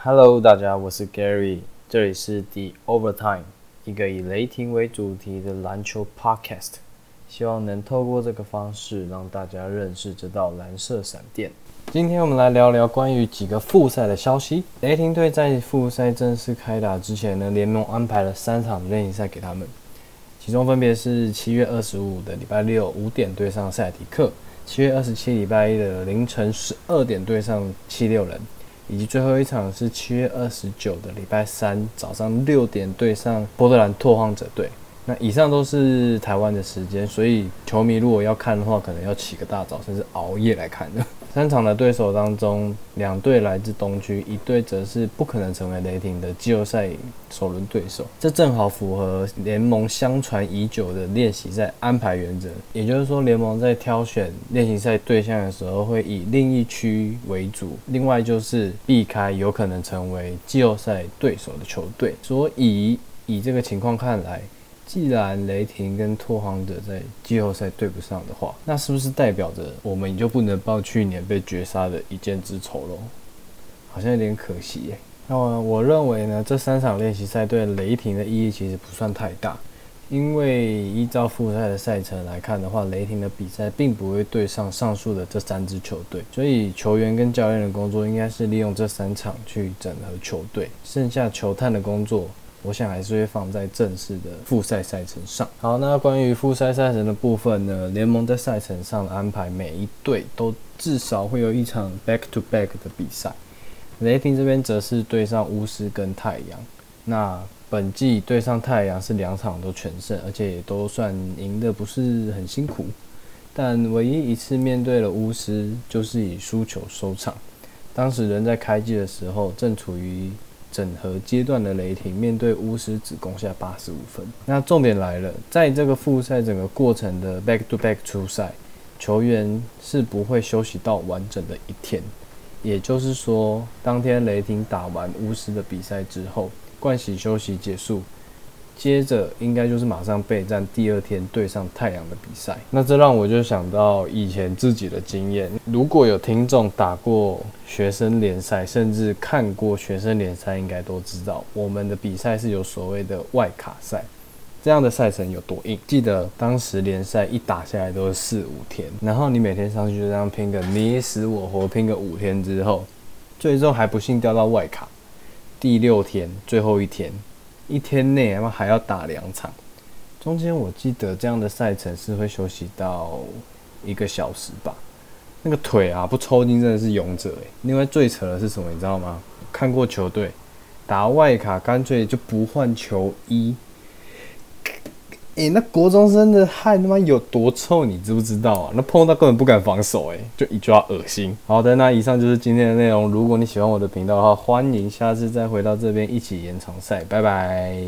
Hello，大家，我是 Gary，这里是 The Overtime，一个以雷霆为主题的篮球 Podcast，希望能透过这个方式让大家认识这道蓝色闪电。今天我们来聊聊关于几个复赛的消息。雷霆队在复赛正式开打之前呢，联盟安排了三场练习赛给他们，其中分别是七月二十五的礼拜六五点对上赛迪克，七月二十七礼拜一的凌晨十二点对上七六人，以及最后一场是七月二十九的礼拜三早上六点对上波特兰拓荒者队。那以上都是台湾的时间，所以球迷如果要看的话，可能要起个大早，甚至熬夜来看的。三场的对手当中，两队来自东区，一队则是不可能成为雷霆的季后赛首轮对手。这正好符合联盟相传已久的练习赛安排原则，也就是说，联盟在挑选练习赛对象的时候，会以另一区为主，另外就是避开有可能成为季后赛对手的球队。所以，以这个情况看来。既然雷霆跟拓荒者在季后赛对不上的话，那是不是代表着我们就不能报去年被绝杀的一箭之仇喽？好像有点可惜耶。那我认为呢，这三场练习赛对雷霆的意义其实不算太大，因为依照复赛的赛程来看的话，雷霆的比赛并不会对上上述的这三支球队，所以球员跟教练的工作应该是利用这三场去整合球队，剩下球探的工作。我想还是会放在正式的复赛赛程上。好，那关于复赛赛程的部分呢？联盟在赛程上的安排，每一队都至少会有一场 back to back 的比赛。雷霆这边则是对上巫师跟太阳。那本季对上太阳是两场都全胜，而且也都算赢的不是很辛苦。但唯一一次面对了巫师，就是以输球收场。当时人在开季的时候，正处于。整合阶段的雷霆面对巫师只攻下八十五分。那重点来了，在这个复赛整个过程的 back to back 出赛，球员是不会休息到完整的一天。也就是说，当天雷霆打完巫师的比赛之后，盥洗休息结束。接着应该就是马上备战第二天对上太阳的比赛，那这让我就想到以前自己的经验。如果有听众打过学生联赛，甚至看过学生联赛，应该都知道我们的比赛是有所谓的外卡赛，这样的赛程有多硬。记得当时联赛一打下来都是四五天，然后你每天上去就这样拼个你死我活，拼个五天之后，最终还不幸掉到外卡，第六天最后一天。一天内他妈还要打两场，中间我记得这样的赛程是会休息到一个小时吧。那个腿啊不抽筋真的是勇者诶。另外最扯的是什么你知道吗？看过球队打外卡干脆就不换球衣。诶，那国中生的汗他妈有多臭，你知不知道啊？那碰到根本不敢防守，诶，就一抓恶心。好的，那以上就是今天的内容。如果你喜欢我的频道的话，欢迎下次再回到这边一起延长赛。拜拜。